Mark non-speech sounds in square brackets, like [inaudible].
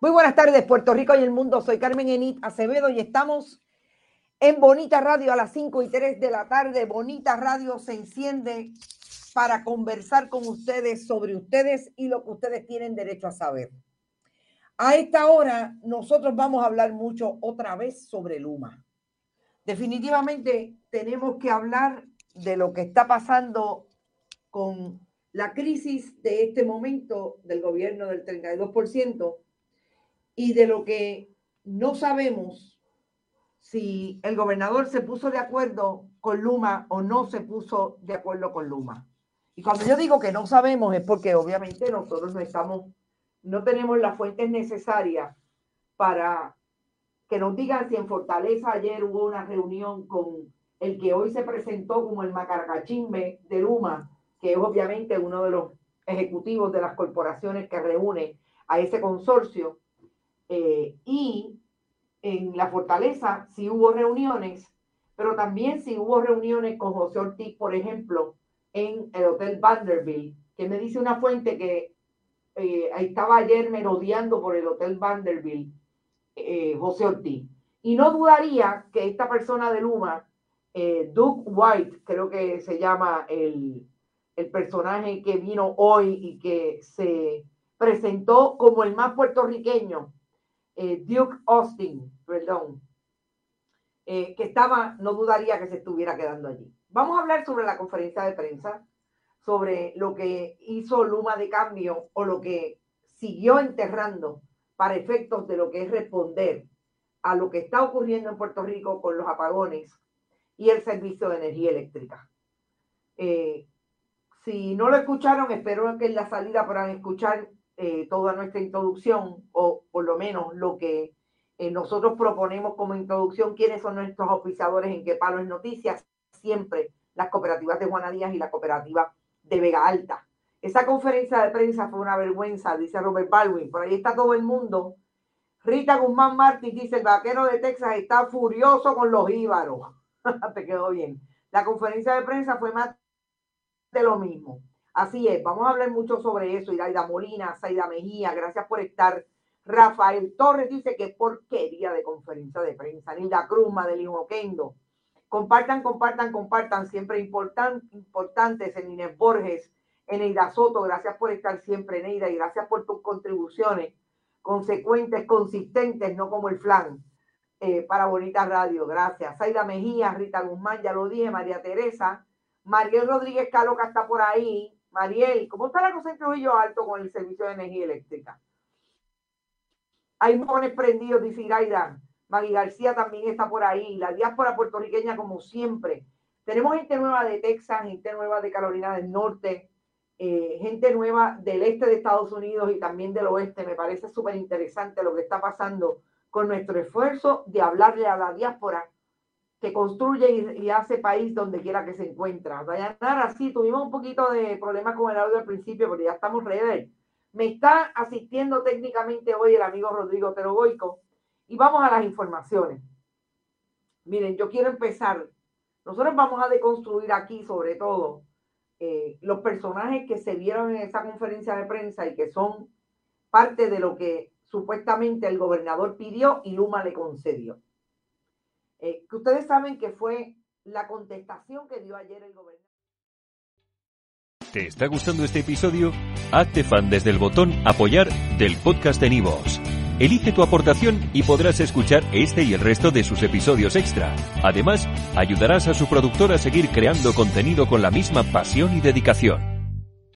Muy buenas tardes, Puerto Rico y el mundo. Soy Carmen Enit Acevedo y estamos en Bonita Radio a las 5 y 3 de la tarde. Bonita Radio se enciende para conversar con ustedes sobre ustedes y lo que ustedes tienen derecho a saber. A esta hora nosotros vamos a hablar mucho otra vez sobre Luma. Definitivamente tenemos que hablar de lo que está pasando con la crisis de este momento del gobierno del 32% y de lo que no sabemos si el gobernador se puso de acuerdo con Luma o no se puso de acuerdo con Luma. Y cuando yo digo que no sabemos es porque obviamente nosotros no estamos, no tenemos las fuentes necesarias para que nos digan si en Fortaleza ayer hubo una reunión con el que hoy se presentó como el macaracachimbe de Luma, que es obviamente uno de los ejecutivos de las corporaciones que reúne a ese consorcio. Eh, y en la fortaleza sí hubo reuniones, pero también sí hubo reuniones con José Ortiz, por ejemplo, en el Hotel Vanderbilt, que me dice una fuente que eh, estaba ayer merodeando por el Hotel Vanderbilt, eh, José Ortiz. Y no dudaría que esta persona de Luma, eh, Duke White, creo que se llama el, el personaje que vino hoy y que se presentó como el más puertorriqueño eh, Duke Austin, perdón, eh, que estaba, no dudaría que se estuviera quedando allí. Vamos a hablar sobre la conferencia de prensa, sobre lo que hizo Luma de cambio o lo que siguió enterrando para efectos de lo que es responder a lo que está ocurriendo en Puerto Rico con los apagones y el servicio de energía eléctrica. Eh, si no lo escucharon, espero que en la salida puedan escuchar eh, toda nuestra introducción, o por lo menos lo que eh, nosotros proponemos como introducción, quiénes son nuestros oficiadores en qué palo es noticias, siempre las cooperativas de Juana Díaz y la cooperativa de Vega Alta. Esa conferencia de prensa fue una vergüenza, dice Robert Baldwin. Por ahí está todo el mundo. Rita Guzmán Martí dice, el vaquero de Texas está furioso con los íbaros. [laughs] Te quedó bien. La conferencia de prensa fue más de lo mismo. Así es, vamos a hablar mucho sobre eso. Iraida Molina, Saida Mejía, gracias por estar. Rafael Torres dice que porquería de conferencia de prensa. Nilda Cruz, Madeline Oquendo. Compartan, compartan, compartan. Siempre importante, importantes en Inés Borges, Eneida Soto. Gracias por estar siempre, Eneida, y gracias por tus contribuciones consecuentes, consistentes, no como el flan. Eh, para Bonita Radio, gracias. Saida Mejía, Rita Guzmán, ya lo dije, María Teresa, Mariel Rodríguez Caloca está por ahí, Mariel, ¿cómo está la cosa en Trujillo Alto con el servicio de energía eléctrica? Hay mojones prendidos, dice Iraida. Magui García también está por ahí. La diáspora puertorriqueña, como siempre. Tenemos gente nueva de Texas, gente nueva de Carolina del Norte, eh, gente nueva del este de Estados Unidos y también del oeste. Me parece súper interesante lo que está pasando con nuestro esfuerzo de hablarle a la diáspora que construye y, hace país donde quiera que se encuentra. Dayanara, sí, tuvimos un poquito de problemas con el audio al principio, pero ya estamos ready. Me está asistiendo técnicamente hoy el amigo Rodrigo Terogoico y vamos a las informaciones. Miren, yo quiero empezar. Nosotros vamos a deconstruir aquí, sobre todo, eh, los personajes que se vieron en esa conferencia de prensa y que son parte de lo que supuestamente el gobernador pidió y Luma le concedió. Eh, que ustedes saben que fue la contestación que dio ayer el gobernador. ¿Te está gustando este episodio? Hazte fan desde el botón apoyar del podcast de Nivos. Elige tu aportación y podrás escuchar este y el resto de sus episodios extra. Además, ayudarás a su productor a seguir creando contenido con la misma pasión y dedicación.